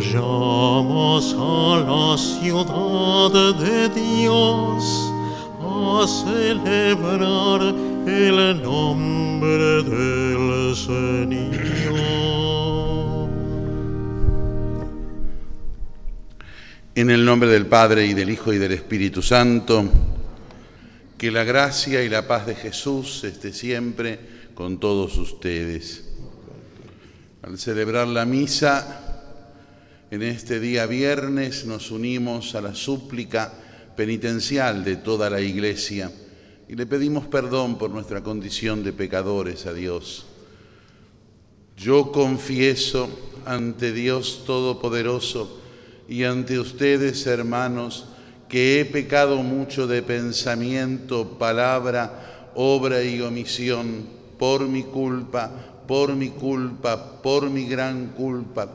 Vayamos a la ciudad de Dios a celebrar el nombre del Señor. En el nombre del Padre y del Hijo y del Espíritu Santo, que la gracia y la paz de Jesús esté siempre con todos ustedes. Al celebrar la misa, en este día viernes nos unimos a la súplica penitencial de toda la Iglesia y le pedimos perdón por nuestra condición de pecadores a Dios. Yo confieso ante Dios Todopoderoso y ante ustedes, hermanos, que he pecado mucho de pensamiento, palabra, obra y omisión, por mi culpa, por mi culpa, por mi gran culpa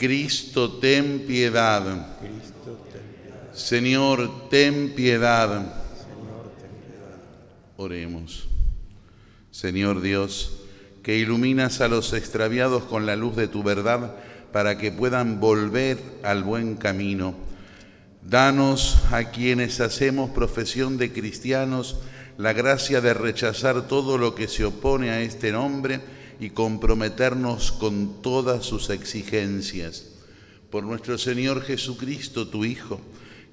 Cristo, ten piedad. Señor, ten piedad. Oremos. Señor Dios, que iluminas a los extraviados con la luz de tu verdad para que puedan volver al buen camino. Danos a quienes hacemos profesión de cristianos la gracia de rechazar todo lo que se opone a este nombre y comprometernos con todas sus exigencias. Por nuestro Señor Jesucristo, tu Hijo,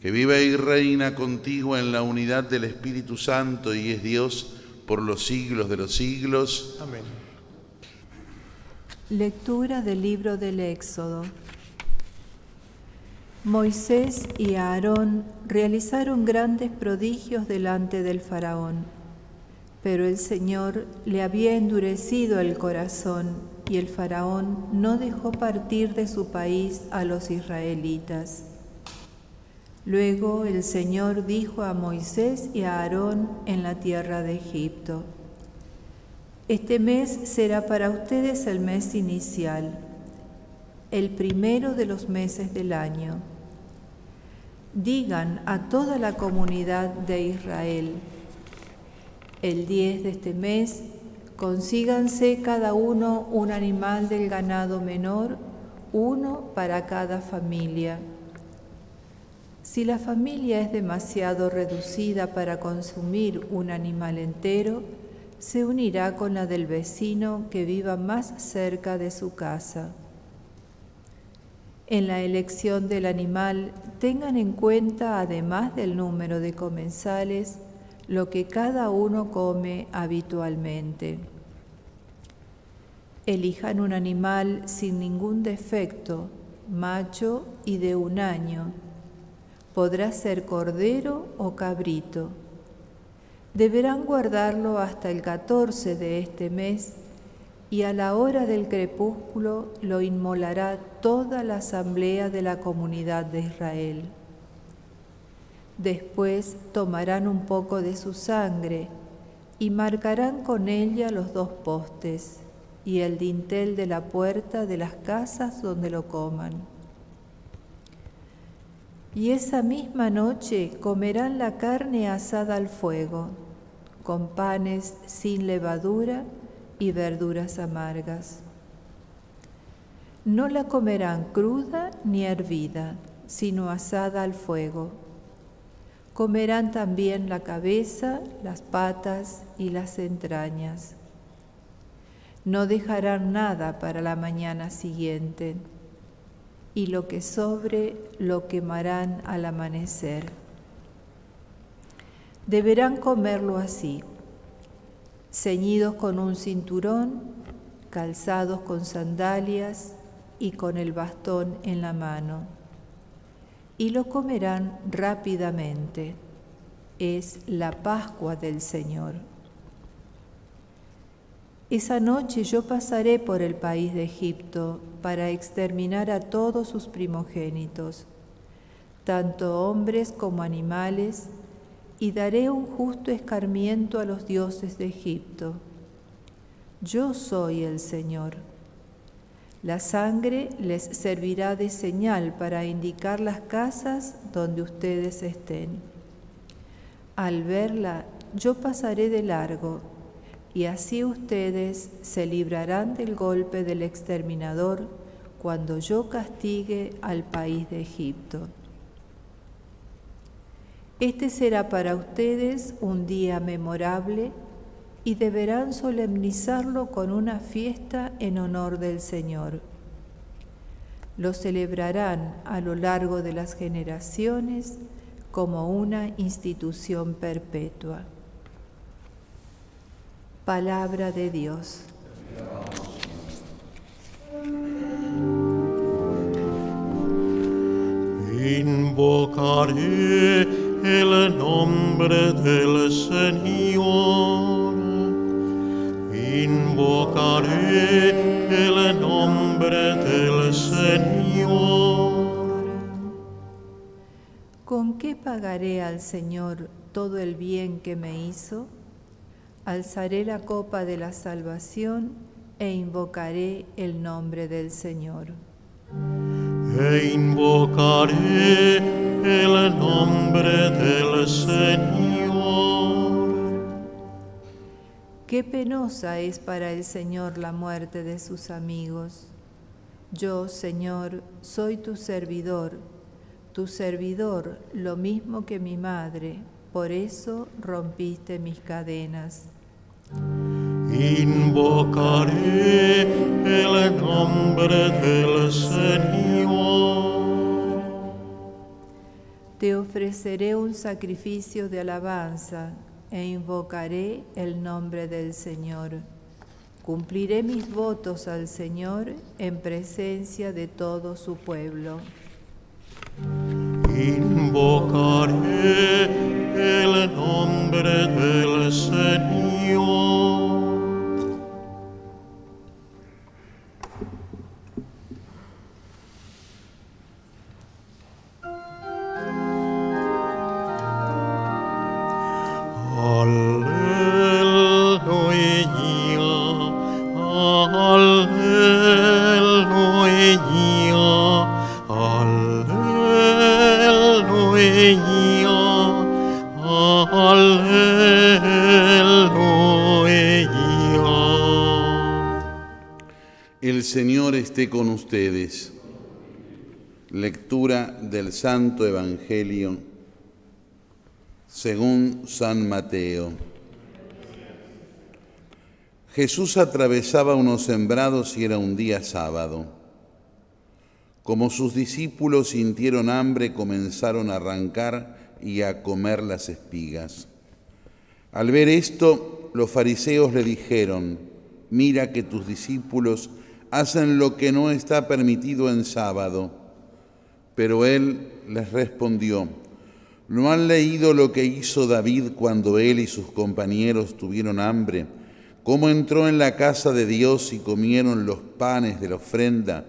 que vive y reina contigo en la unidad del Espíritu Santo y es Dios por los siglos de los siglos. Amén. Lectura del libro del Éxodo. Moisés y Aarón realizaron grandes prodigios delante del faraón pero el Señor le había endurecido el corazón y el faraón no dejó partir de su país a los israelitas. Luego el Señor dijo a Moisés y a Aarón en la tierra de Egipto, Este mes será para ustedes el mes inicial, el primero de los meses del año. Digan a toda la comunidad de Israel, el 10 de este mes, consíganse cada uno un animal del ganado menor, uno para cada familia. Si la familia es demasiado reducida para consumir un animal entero, se unirá con la del vecino que viva más cerca de su casa. En la elección del animal tengan en cuenta, además del número de comensales, lo que cada uno come habitualmente. Elijan un animal sin ningún defecto, macho y de un año. Podrá ser cordero o cabrito. Deberán guardarlo hasta el 14 de este mes y a la hora del crepúsculo lo inmolará toda la asamblea de la comunidad de Israel. Después tomarán un poco de su sangre y marcarán con ella los dos postes y el dintel de la puerta de las casas donde lo coman. Y esa misma noche comerán la carne asada al fuego, con panes sin levadura y verduras amargas. No la comerán cruda ni hervida, sino asada al fuego Comerán también la cabeza, las patas y las entrañas. No dejarán nada para la mañana siguiente, y lo que sobre lo quemarán al amanecer. Deberán comerlo así, ceñidos con un cinturón, calzados con sandalias y con el bastón en la mano y lo comerán rápidamente. Es la Pascua del Señor. Esa noche yo pasaré por el país de Egipto para exterminar a todos sus primogénitos. tanto hombres como animales, y daré un justo escarmiento a los dioses de Egipto. Yo soy el Señor. La sangre les servirá de señal para indicar las casas donde ustedes estén. Al verla, yo pasaré de largo, y así ustedes se librarán del golpe del exterminador cuando yo castigue al país de Egipto. Este será para ustedes un día memorable y deberán solemnizarlo con una fiesta en honor del Señor. Lo celebrarán a lo largo de las generaciones como una institución perpetua. Palabra de Dios. Invocaré el nombre del Señor. Invocaré el nombre del Señor. ¿Con qué pagaré al Señor todo el bien que me hizo? Alzaré la copa de la salvación e invocaré el nombre del Señor. E invocaré el nombre del Señor. Qué penosa es para el Señor la muerte de sus amigos. Yo, Señor, soy tu servidor, tu servidor, lo mismo que mi madre, por eso rompiste mis cadenas. Invocaré el nombre del Señor. Te ofreceré un sacrificio de alabanza e invocaré el nombre del Señor. Cumpliré mis votos al Señor en presencia de todo su pueblo. Invocaré el nombre del Señor. El Señor esté con ustedes. Lectura del Santo Evangelio según San Mateo. Jesús atravesaba unos sembrados y era un día sábado. Como sus discípulos sintieron hambre, comenzaron a arrancar y a comer las espigas. Al ver esto, los fariseos le dijeron, mira que tus discípulos hacen lo que no está permitido en sábado. Pero él les respondió, ¿no han leído lo que hizo David cuando él y sus compañeros tuvieron hambre? ¿Cómo entró en la casa de Dios y comieron los panes de la ofrenda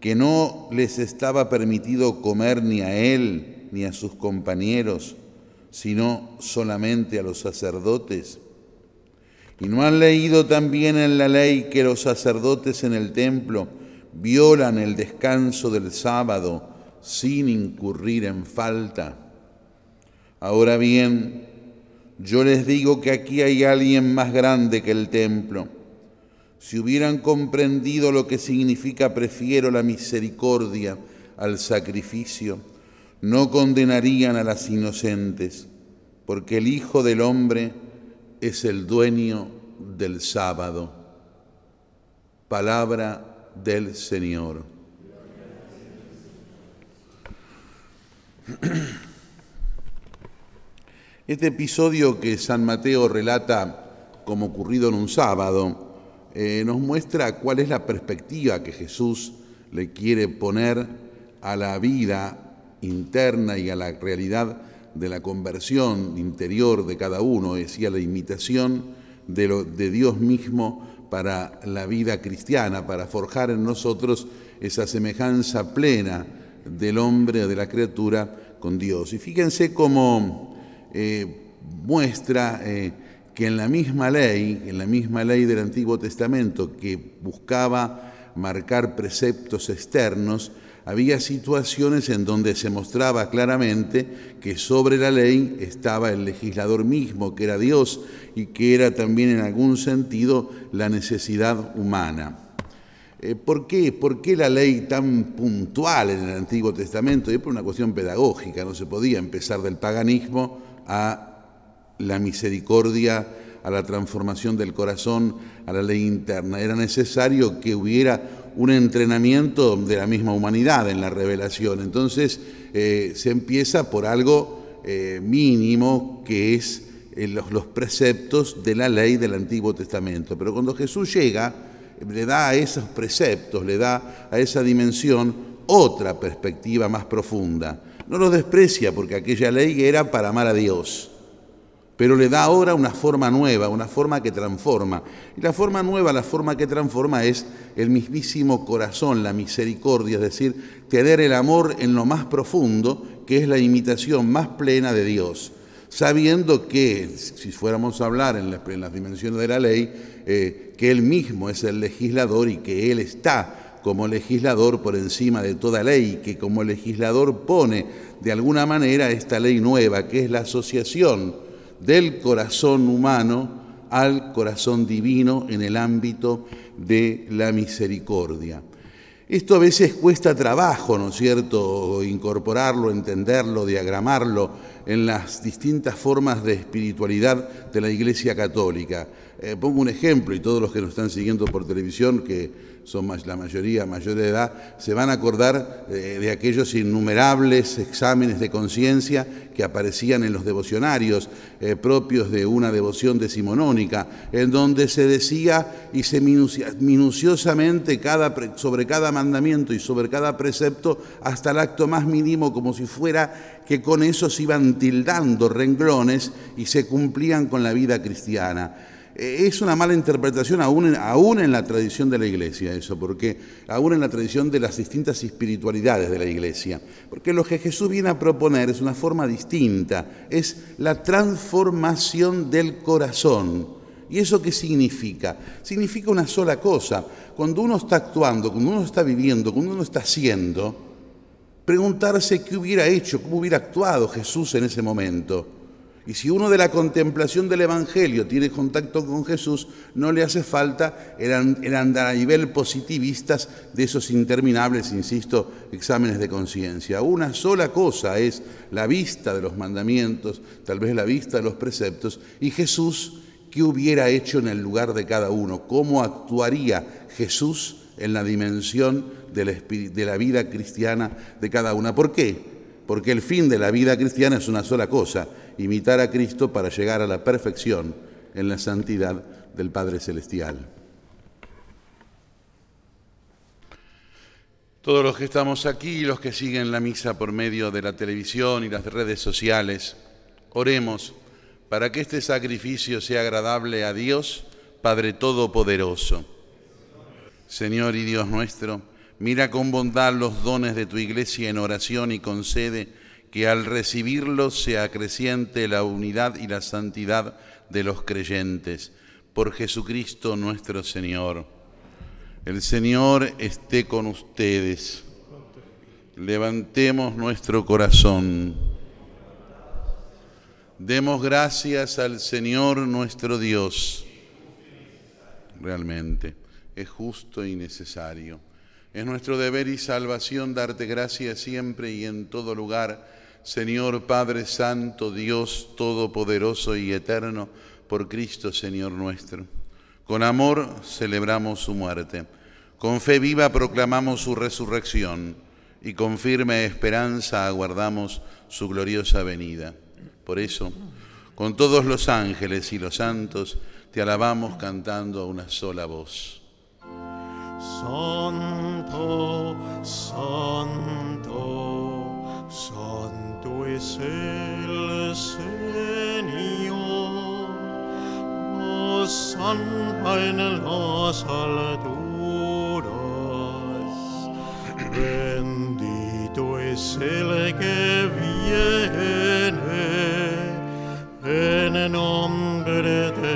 que no les estaba permitido comer ni a él ni a sus compañeros, sino solamente a los sacerdotes? ¿Y no han leído también en la ley que los sacerdotes en el templo violan el descanso del sábado sin incurrir en falta? Ahora bien, yo les digo que aquí hay alguien más grande que el templo. Si hubieran comprendido lo que significa prefiero la misericordia al sacrificio, no condenarían a las inocentes, porque el Hijo del Hombre es el dueño del sábado. Palabra del Señor. Este episodio que San Mateo relata como ocurrido en un sábado eh, nos muestra cuál es la perspectiva que Jesús le quiere poner a la vida interna y a la realidad de la conversión interior de cada uno, decía la imitación de, Dios mismo para la vida cristiana, para forjar en nosotros esa semejanza plena del hombre de la criatura con Dios. Y fíjense cómo eh, muestra eh, que en la misma ley, en la misma ley del Antiguo Testamento que buscaba marcar preceptos externos, había situaciones en donde se mostraba claramente que sobre la ley estaba el legislador mismo, que era Dios, y que era también en algún sentido la necesidad humana. Eh, ¿Por qué? ¿Por qué la ley tan puntual en el Antiguo Testamento? Es por una cuestión pedagógica, no se podía empezar del paganismo a la misericordia, a la transformación del corazón, a la ley interna. Era necesario que hubiera un entrenamiento de la misma humanidad en la revelación. Entonces eh, se empieza por algo eh, mínimo que es eh, los, los, preceptos de la ley del Antiguo Testamento. Pero cuando Jesús llega, le da a esos preceptos, le da a esa dimensión otra perspectiva más profunda. No los desprecia porque aquella ley era para amar a Dios pero le da ahora una forma nueva, una forma que transforma. Y la forma nueva, la forma que transforma es el mismísimo corazón, la misericordia, es decir, tener el amor en lo más profundo, que es la imitación más plena de Dios, sabiendo que, si fuéramos a hablar en, las dimensiones de la ley, eh, que Él mismo es el legislador y que Él está como legislador por encima de toda ley, que como legislador pone de alguna manera esta ley nueva, que es la asociación, del corazón humano al corazón divino en el ámbito de la misericordia. Esto a veces cuesta trabajo, ¿no es cierto?, incorporarlo, entenderlo, diagramarlo en las distintas formas de espiritualidad de la Iglesia Católica. Eh, pongo un ejemplo y todos los que nos están siguiendo por televisión, que son la mayoría mayor de edad, se van a acordar eh, de aquellos innumerables exámenes de conciencia que aparecían en los devocionarios eh, propios de una devoción decimonónica, en donde se decía y se minuciosamente sobre cada mandamiento y sobre cada precepto hasta el acto más mínimo, como si fuera que con eso se iban tildando renglones y se cumplían con la vida cristiana. Eh, es una mala interpretación aún aún en la tradición de la iglesia eso, porque aún en la tradición de las distintas espiritualidades de la iglesia, porque lo que Jesús viene a proponer es una forma distinta, es la transformación del corazón. ¿Y eso qué significa? Significa una sola cosa. Cuando uno está actuando, cuando uno está viviendo, cuando uno está haciendo, preguntarse qué hubiera hecho, cómo hubiera actuado Jesús en ese momento. Y si uno de la contemplación del Evangelio tiene contacto con Jesús, no le hace falta el, andar a nivel positivistas de esos interminables, insisto, exámenes de conciencia. Una sola cosa es la vista de los mandamientos, tal vez la vista de los preceptos, y Jesús, ¿qué hubiera hecho en el lugar de cada uno? ¿Cómo actuaría Jesús en la dimensión de la, de la vida cristiana de cada una? ¿Por qué? Porque el fin de la vida cristiana es una sola cosa, imitar a Cristo para llegar a la perfección en la santidad del Padre Celestial. Todos los que estamos aquí y los que siguen la misa por medio de la televisión y las redes sociales, oremos para que este sacrificio sea agradable a Dios, Padre Todopoderoso. Señor y Dios nuestro, mira con bondad los dones de tu iglesia en oración y concede que al recibirlos se acreciente la unidad y la santidad de los creyentes. Por Jesucristo nuestro Señor. El Señor esté con ustedes. Levantemos nuestro corazón. Demos gracias al Señor nuestro Dios. Realmente es justo y necesario. Es nuestro deber y salvación darte gracias siempre y en todo lugar Señor Padre Santo, Dios Todopoderoso y Eterno, por Cristo Señor nuestro. Con amor celebramos su muerte, con fe viva proclamamos su resurrección y con firme esperanza aguardamos su gloriosa venida. Por eso, con todos los ángeles y los santos, te alabamos cantando a una sola voz. Santo, santo, santo es el Señor. Oh, Hosanna en las alturas. Bendito es el que viene en nombre del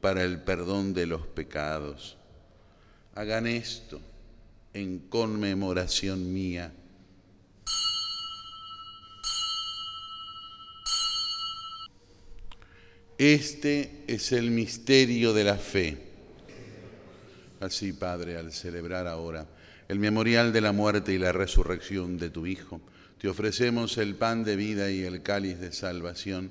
para el perdón de los pecados. Hagan esto en conmemoración mía. Este es el misterio de la fe. Así, Padre, al celebrar ahora el memorial de la muerte y la resurrección de tu Hijo, te ofrecemos el pan de vida y el cáliz de salvación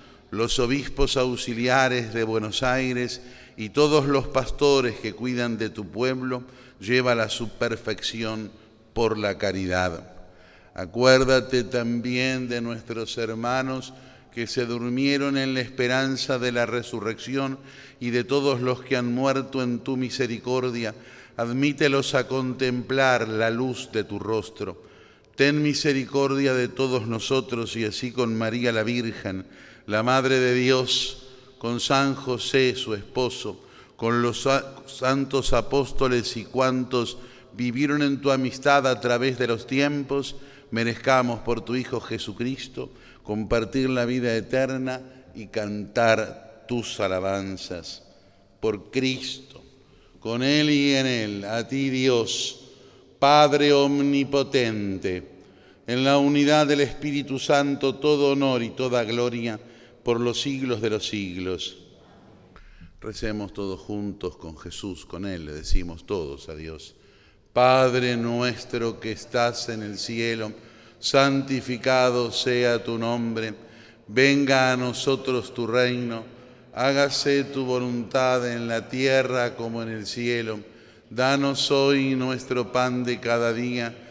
los obispos auxiliares de Buenos Aires y todos los pastores que cuidan de tu pueblo, lleva a su perfección por la caridad. Acuérdate también de nuestros hermanos que se durmieron en la esperanza de la resurrección y de todos los que han muerto en tu misericordia. Admítelos a contemplar la luz de tu rostro. Ten misericordia de todos nosotros y así con María la Virgen, la Madre de Dios, con San José, su esposo, con los santos apóstoles y cuantos vivieron en tu amistad a través de los tiempos, merezcamos por tu Hijo Jesucristo compartir la vida eterna y cantar tus alabanzas. Por Cristo, con Él y en Él, a ti Dios, Padre Omnipotente, en la unidad del Espíritu Santo, todo honor y toda gloria por los siglos de los siglos. Recemos todos juntos con Jesús, con Él, le decimos todos a Dios. Padre nuestro que estás en el cielo, santificado sea tu nombre, venga a nosotros tu reino, hágase tu voluntad en la tierra como en el cielo. Danos hoy nuestro pan de cada día,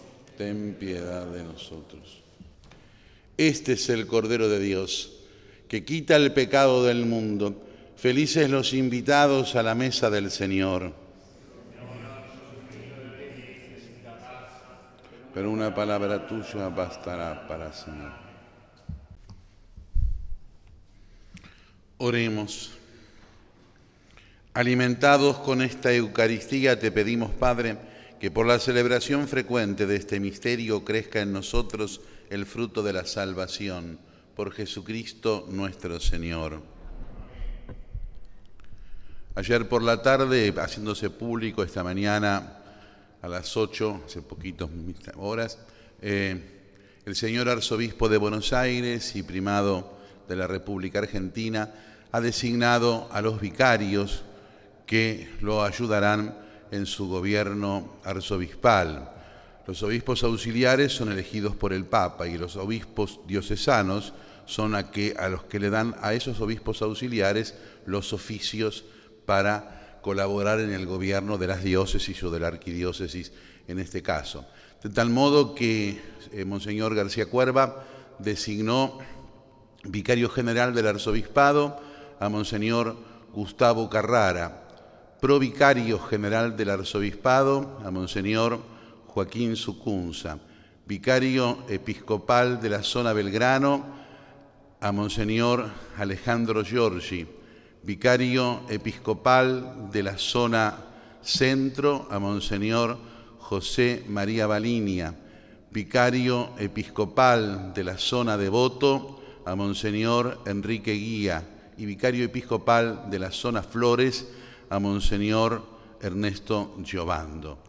ten piedad de nosotros. Este es el Cordero de Dios, que quita el pecado del mundo. Felices los invitados a la mesa del Señor. Pero una palabra tuya bastará para Señor. Oremos. Alimentados con esta Eucaristía, te pedimos, Padre, que por la celebración frecuente de este misterio crezca en nosotros el fruto de la salvación, por Jesucristo nuestro Señor. Ayer por la tarde, haciéndose público esta mañana a las 8, hace poquitos horas, eh, el señor arzobispo de Buenos Aires y primado de la República Argentina ha designado a los vicarios que lo ayudarán en su gobierno arzobispal. Los obispos auxiliares son elegidos por el Papa y los obispos diocesanos son a, que, a los que le dan a esos obispos auxiliares los oficios para colaborar en el gobierno de las diócesis o de la arquidiócesis en este caso. De tal modo que eh, Monseñor García Cuerva designó vicario general del arzobispado a Monseñor Gustavo Carrara, provicario general del arzobispado, a Monseñor Joaquín Sucunza, vicario episcopal de la zona Belgrano, a Monseñor Alejandro Giorgi, vicario episcopal de la zona centro, a Monseñor José María Balinia, vicario episcopal de la zona devoto, a Monseñor Enrique Guía, y vicario episcopal de la zona Flores, a Monseñor Ernesto Giovando.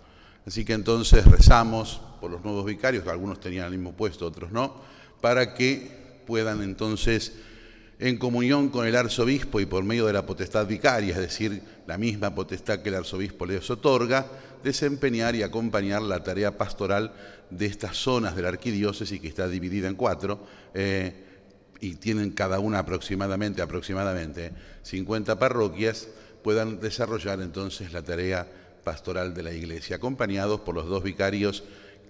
Así que entonces rezamos por los nuevos vicarios, que algunos tenían el mismo puesto, otros no, para que puedan entonces, en comunión con el arzobispo y por medio de la potestad vicaria, es decir, la misma potestad que el arzobispo les otorga, desempeñar y acompañar la tarea pastoral de estas zonas de la arquidiócesis, que está dividida en cuatro, eh, y tienen cada una aproximadamente, aproximadamente 50 parroquias, puedan desarrollar entonces la tarea pastoral de la Iglesia, acompañados por los dos vicarios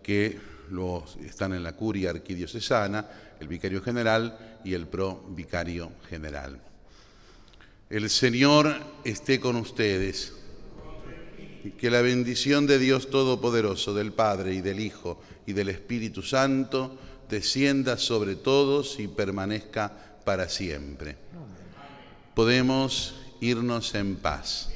que los, están en la curia arquidiocesana, el vicario general y el provicario general. El Señor esté con ustedes. Y que la bendición de Dios Todopoderoso, del Padre y del Hijo y del Espíritu Santo, descienda sobre todos y permanezca para siempre. Podemos irnos en paz.